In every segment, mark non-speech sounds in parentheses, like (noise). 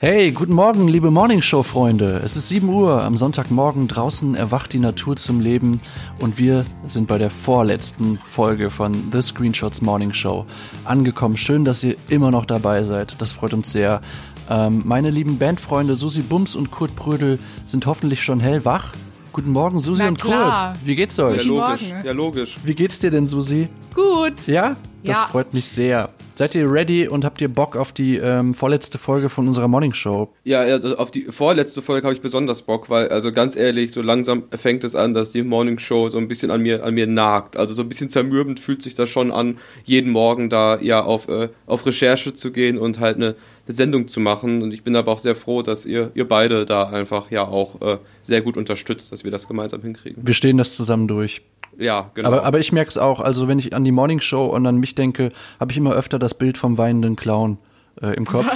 Hey, guten Morgen, liebe Morningshow-Freunde. Es ist 7 Uhr am Sonntagmorgen. Draußen erwacht die Natur zum Leben und wir sind bei der vorletzten Folge von The Screenshots Morning Show angekommen. Schön, dass ihr immer noch dabei seid. Das freut uns sehr. Ähm, meine lieben Bandfreunde Susi Bums und Kurt Prödel sind hoffentlich schon hellwach. Guten Morgen, Susi Na und klar. Kurt. Wie geht's euch? Guten logisch. Morgen. Ja, logisch. Wie geht's dir denn, Susi? Gut. Ja? Das Ja. freut mich sehr. Seid ihr ready und habt ihr Bock auf die ähm, vorletzte Folge von unserer Morning Show? Ja, also auf die vorletzte Folge habe ich besonders Bock, weil, also ganz ehrlich, so langsam fängt es an, dass die Morning Show so ein bisschen an mir, an mir nagt. Also so ein bisschen zermürbend fühlt sich das schon an, jeden Morgen da ja auf, äh, auf Recherche zu gehen und halt eine, eine Sendung zu machen. Und ich bin aber auch sehr froh, dass ihr, ihr beide da einfach ja auch äh, sehr gut unterstützt, dass wir das gemeinsam hinkriegen. Wir stehen das zusammen durch. Ja, genau. Aber, aber ich merke es auch, also wenn ich an die Morning Show und an mich denke, habe ich immer öfter das Bild vom weinenden Clown äh, im Kopf. (laughs)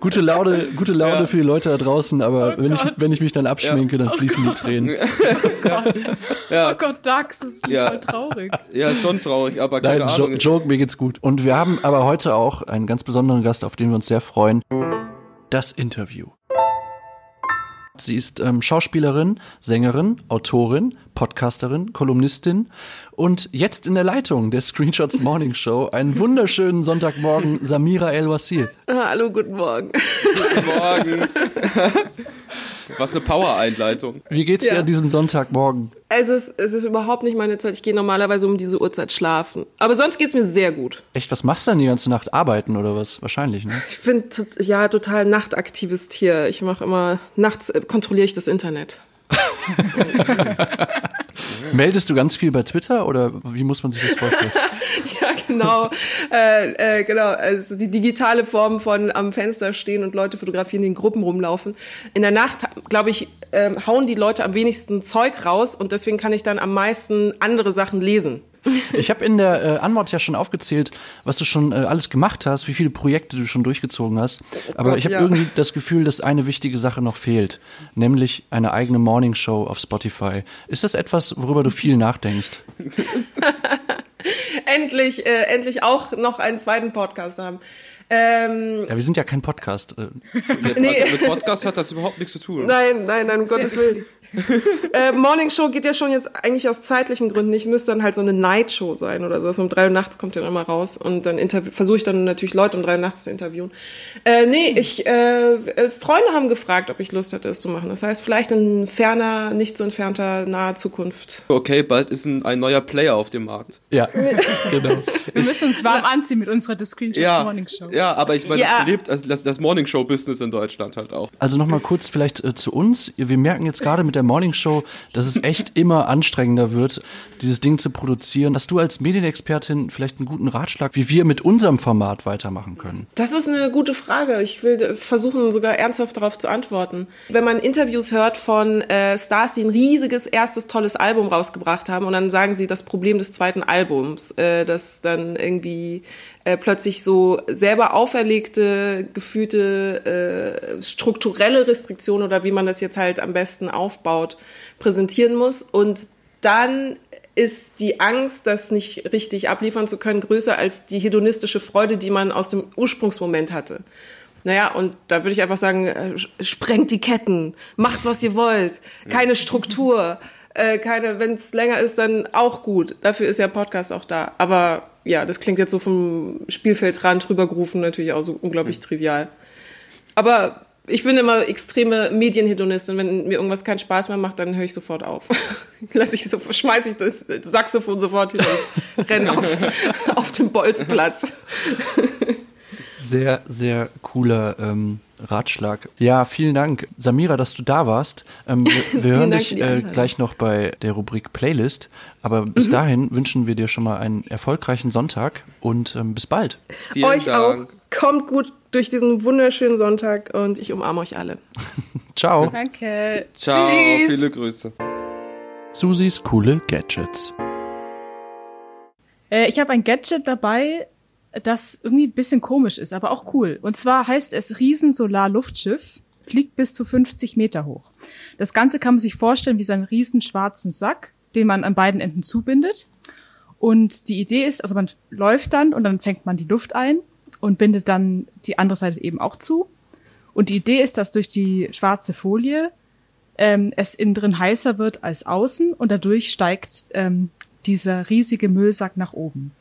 gute Laune, gute Laune Ja. für die Leute da draußen, aber Oh wenn, ich, Gott. wenn ich mich dann abschminke, dann fließen die Tränen. (laughs) ja, Oh Gott, Dax, das ist Ja. voll traurig. ja, ist schon traurig, aber keine Nein, jo Ahnung. Joke, mir geht's gut. Und wir haben aber heute auch einen ganz besonderen Gast, auf den wir uns sehr freuen. Das Interview. Sie ist ähm, Schauspielerin, Sängerin, Autorin, Podcasterin, Kolumnistin und jetzt in der Leitung der Screenshots (laughs) Morning Show. Einen wunderschönen Sonntagmorgen, Samira El-Wasil. Ah, Hallo, guten Morgen. Guten Morgen. (laughs) Was eine Power-Einleitung. Wie geht's dir Ja. an diesem Sonntagmorgen? Es ist, es ist überhaupt nicht meine Zeit. Ich gehe normalerweise um diese Uhrzeit schlafen. Aber sonst geht's mir sehr gut. Echt, was machst du denn die ganze Nacht? Arbeiten oder was? Wahrscheinlich, ne? Ich bin to- ja total nachtaktives Tier. Ich mache immer nachts äh, kontrolliere ich das Internet. (laughs) (laughs) Meldest du ganz viel bei Twitter oder wie muss man sich das vorstellen? (laughs) Ja, genau. äh, äh, genau. Also die digitale Form von am Fenster stehen und Leute fotografieren, die in Gruppen rumlaufen. In der Nacht, glaube ich, ähm, hauen die Leute am wenigsten Zeug raus und deswegen kann ich dann am meisten andere Sachen lesen. (laughs) Ich habe in der äh, Antwort ja schon aufgezählt, was du schon äh, alles gemacht hast, wie viele Projekte du schon durchgezogen hast. Aber Gott, ich habe ja. irgendwie das Gefühl, dass eine wichtige Sache noch fehlt, nämlich eine eigene Morning Show auf Spotify. Ist das etwas, worüber du viel nachdenkst? (laughs) Endlich, äh, endlich auch noch einen zweiten Podcast haben. Ähm, Ja, wir sind ja kein Podcast. Äh, Nee. Also mit Podcast hat das überhaupt nichts zu tun. Nein, nein, nein, um Gottes Willen. äh, Morning Show geht ja schon jetzt eigentlich aus zeitlichen Gründen nicht. Müsste dann halt so eine Night Show sein oder so. Also um drei Uhr nachts kommt ja dann mal raus und dann versuche ich dann natürlich Leute um drei Uhr nachts zu interviewen. Äh, nee, ich, äh, äh, Freunde haben gefragt, ob ich Lust hätte, es zu machen. Das heißt, vielleicht in ferner, nicht so entfernter, naher Zukunft. Okay, bald ist ein, ein neuer Player auf dem Markt. ja, (laughs) genau. Wir müssen uns warm anziehen mit unserer The Screenshots Ja, Morning Show. Ja, aber ich meine, Ja. das belebt also das, das Morning Show Business in Deutschland halt auch. Also nochmal kurz vielleicht äh, zu uns. Wir merken jetzt gerade mit der Morning Show, dass es echt immer anstrengender wird, dieses Ding zu produzieren. Hast du als Medienexpertin vielleicht einen guten Ratschlag, wie wir mit unserem Format weitermachen können? Das ist eine gute Frage. Ich will versuchen, sogar ernsthaft darauf zu antworten. Wenn man Interviews hört von äh, Stars, die ein riesiges, erstes, tolles Album rausgebracht haben und dann sagen sie, das Problem des zweiten Albums, äh, dass dann irgendwie äh, plötzlich so selber auferlegte, gefühlte äh, strukturelle Restriktionen oder wie man das jetzt halt am besten aufbaut, präsentieren muss. Und dann ist die Angst, das nicht richtig abliefern zu können, größer als die hedonistische Freude, die man aus dem Ursprungsmoment hatte. Naja, und da würde ich einfach sagen, äh, sprengt die Ketten, macht, was ihr wollt, keine Struktur, äh, keine, wenn es länger ist, dann auch gut. Dafür ist ja Podcast auch da. Aber ja, das klingt jetzt so vom Spielfeldrand rübergerufen natürlich auch so unglaublich trivial. Aber ich bin immer extreme Medienhedonistin. Wenn mir irgendwas keinen Spaß mehr macht, dann höre ich sofort auf. (laughs) Lass ich so, schmeiße ich das Saxophon sofort hin und renne auf, (laughs) auf den Bolzplatz. Sehr, sehr cooler ähm, Ratschlag. Ja, vielen Dank, Samira, dass du da warst. Ähm, wir (laughs) wir hören Dank dich äh, gleich noch bei der Rubrik Playlist. Aber bis Mhm. dahin wünschen wir dir schon mal einen erfolgreichen Sonntag und ähm, bis bald. Vielen euch Dank. auch. Kommt gut durch diesen wunderschönen Sonntag und ich umarme euch alle. (laughs) Ciao. Danke. Ciao, Tschüss. viele Grüße. Susis coole Gadgets. Äh, ich habe ein Gadget dabei, das irgendwie ein bisschen komisch ist, aber auch cool. Und zwar heißt es Riesensolar-Luftschiff, fliegt bis zu 50 Meter hoch. Das Ganze kann man sich vorstellen wie so einen riesen schwarzen Sack, den man an beiden Enden zubindet. Und die Idee ist, also man läuft dann und dann fängt man die Luft ein und bindet dann die andere Seite eben auch zu. Und die Idee ist, dass durch die schwarze Folie ähm, es innen drin heißer wird als außen und dadurch steigt ähm, dieser riesige Müllsack nach oben.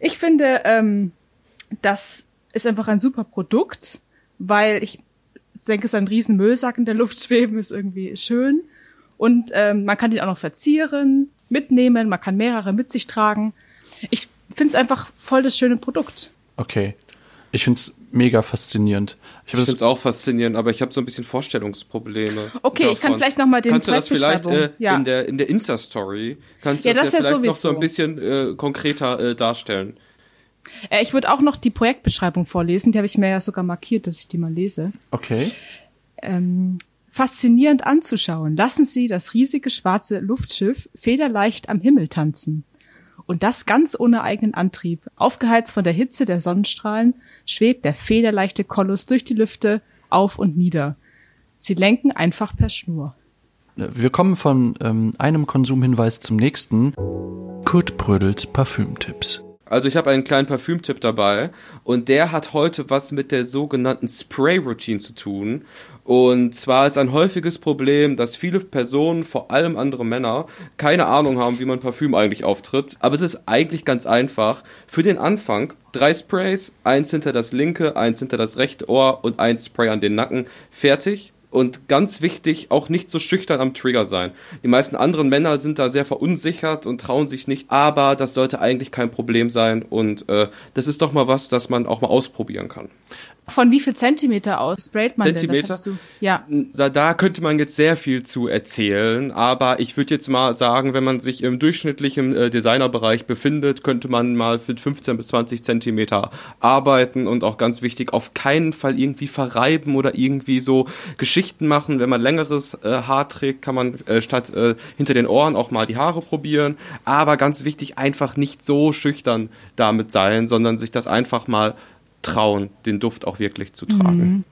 Ich finde, ähm, das ist einfach ein super Produkt, weil ich denke, so ein riesen Müllsack in der Luft (laughs) schweben ist irgendwie schön. Und ähm, man kann den auch noch verzieren, mitnehmen, man kann mehrere mit sich tragen. Ich finde es einfach voll das schöne Produkt. Okay. Ich finde es mega faszinierend. Ich, ich finde es auch faszinierend, aber ich habe so ein bisschen Vorstellungsprobleme. Okay, davon. ich kann vielleicht noch mal den Kannst du das vielleicht äh, ja. in der in der Insta Story kannst du ja, das, das ja vielleicht noch so ein bisschen äh, konkreter äh, darstellen? Äh, ich würde auch noch die Projektbeschreibung vorlesen, die habe ich mir ja sogar markiert, dass ich die mal lese. Okay. Ähm, faszinierend anzuschauen. Lassen Sie das riesige schwarze Luftschiff federleicht am Himmel tanzen. Und das ganz ohne eigenen Antrieb. Aufgeheizt von der Hitze der Sonnenstrahlen schwebt der federleichte Koloss durch die Lüfte auf und nieder. Sie lenken einfach per Schnur. Wir kommen von ähm, einem Konsumhinweis zum nächsten. Kurt Brödels Parfümtipps. Also ich habe einen kleinen Parfümtipp dabei und der hat heute was mit der sogenannten Spray-Routine zu tun. Und zwar ist ein häufiges Problem, dass viele Personen, vor allem andere Männer, keine Ahnung haben, wie man Parfüm eigentlich auftritt. Aber es ist eigentlich ganz einfach. Für den Anfang drei Sprays, eins hinter das linke, eins hinter das rechte Ohr und ein Spray an den Nacken. Fertig und ganz wichtig, auch nicht so schüchtern am Trigger sein. Die meisten anderen Männer sind da sehr verunsichert und trauen sich nicht, aber das sollte eigentlich kein Problem sein und äh, das ist doch mal was, das man auch mal ausprobieren kann. Von wie viel Zentimeter aus sprayt man Zentimeter? denn? Ja. Da könnte man jetzt sehr viel zu erzählen, aber ich würde jetzt mal sagen, wenn man sich im durchschnittlichen äh, Designerbereich befindet, könnte man mal mit 15 bis 20 Zentimeter arbeiten und auch ganz wichtig, auf keinen Fall irgendwie verreiben oder irgendwie so Geschichten machen. Wenn man längeres äh, Haar trägt, kann man äh, statt hinter den Ohren auch mal die Haare probieren. Aber ganz wichtig, einfach nicht so schüchtern damit sein, sondern sich das einfach mal trauen, den Duft auch wirklich zu tragen.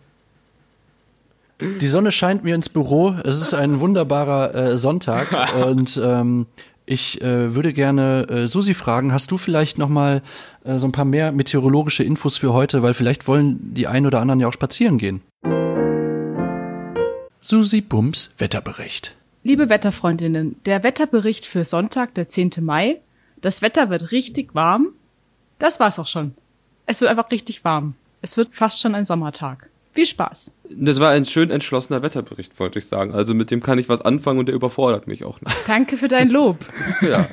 Mhm. Die Sonne scheint mir ins Büro. Es ist ein wunderbarer äh, Sonntag (laughs) und ähm, ich äh, würde gerne äh, Susi fragen, hast du vielleicht noch mal äh, so ein paar mehr meteorologische Infos für heute, weil vielleicht wollen die einen oder anderen ja auch spazieren gehen. Susi Bums Wetterbericht. Liebe Wetterfreundinnen, der Wetterbericht für Sonntag, der 10. Mai. Das Wetter wird richtig warm. Das war's auch schon. Es wird einfach richtig warm. Es wird fast schon ein Sommertag. Viel Spaß. Das war ein schön entschlossener Wetterbericht, wollte ich sagen. Also mit dem kann ich was anfangen und der überfordert mich auch nicht. Danke für dein Lob. (laughs) ja.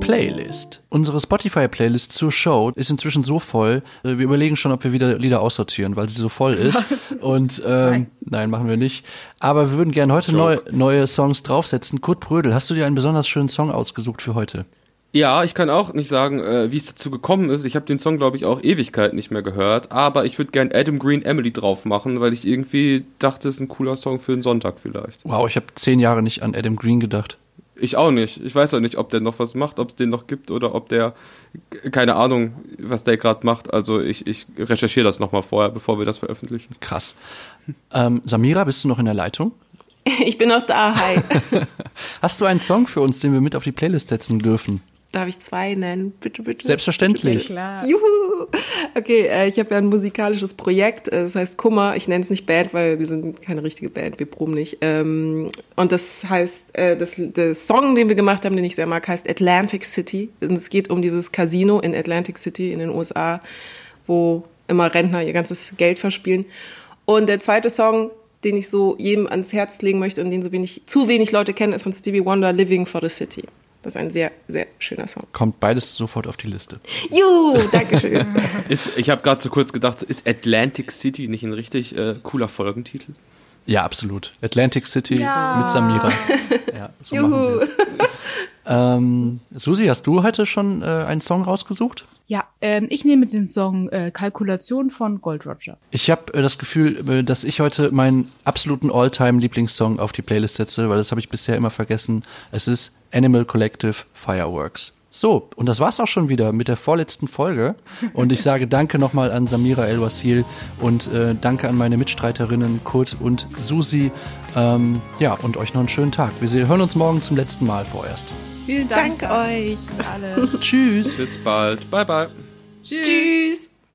Playlist. Unsere Spotify-Playlist zur Show ist inzwischen so voll, äh, wir überlegen schon, ob wir wieder Lieder aussortieren, weil sie so voll (laughs) ist. Und ähm, nein. nein. machen wir nicht. Aber wir würden gerne heute neu, neue Songs draufsetzen. Kurt Brödel, hast du dir einen besonders schönen Song ausgesucht für heute? Ja, ich kann auch nicht sagen, äh, wie es dazu gekommen ist. Ich habe den Song, glaube ich, auch Ewigkeit nicht mehr gehört. Aber ich würde gern Adam Green Emily drauf machen, weil ich irgendwie dachte, es ist ein cooler Song für einen Sonntag vielleicht. Wow, ich habe zehn Jahre nicht an Adam Green gedacht. Ich auch nicht. Ich weiß auch nicht, ob der noch was macht, ob es den noch gibt oder ob der, keine Ahnung, was der gerade macht. Also ich, ich recherchiere das nochmal vorher, bevor wir das veröffentlichen. Krass. Ähm, Samira, bist du noch in der Leitung? (laughs) Ich bin noch da, hi. (laughs) Hast du einen Song für uns, den wir mit auf die Playlist setzen dürfen? Darf ich zwei nennen? Bitte, bitte. Selbstverständlich. Bitte, bitte. Juhu! Okay, äh, ich habe ja ein musikalisches Projekt, äh, das heißt Kummer. Ich nenne es nicht Band, weil wir sind keine richtige Band, wir proben nicht. Ähm, und das heißt, äh, das, der Song, den wir gemacht haben, den ich sehr mag, heißt Atlantic City. Und es geht um dieses Casino in Atlantic City in den USA, wo immer Rentner ihr ganzes Geld verspielen. Und der zweite Song, den ich so jedem ans Herz legen möchte und den so wenig, zu wenig Leute kennen, ist von Stevie Wonder, Living for the City. Das ist ein sehr, sehr schöner Song. Kommt beides sofort auf die Liste. Juhu, Dankeschön. (laughs) ist, ich habe gerade so kurz gedacht, ist Atlantic City nicht ein richtig äh, cooler Folgentitel? Ja, absolut. Atlantic City ja. mit Samira. (laughs) Ja, so Juhu. Ähm, Susi, hast du heute schon äh, einen Song rausgesucht? Ja, ähm, ich nehme den Song äh, Kalkulation von Gold Roger. Ich habe äh, das Gefühl, äh, dass ich heute meinen absoluten All-Time-Lieblingssong auf die Playlist setze, weil das habe ich bisher immer vergessen. Es ist Animal Collective Fireworks. So, und das war's auch schon wieder mit der vorletzten Folge. Und ich sage danke nochmal an Samira El-Wasil und äh, danke an meine Mitstreiterinnen Kurt und Susi. Ähm, ja, und euch noch einen schönen Tag. Wir hören uns morgen zum letzten Mal vorerst. Vielen Dank. Danke euch alle. (laughs) Tschüss. Bis bald. Bye, bye. Tschüss. Tschüss.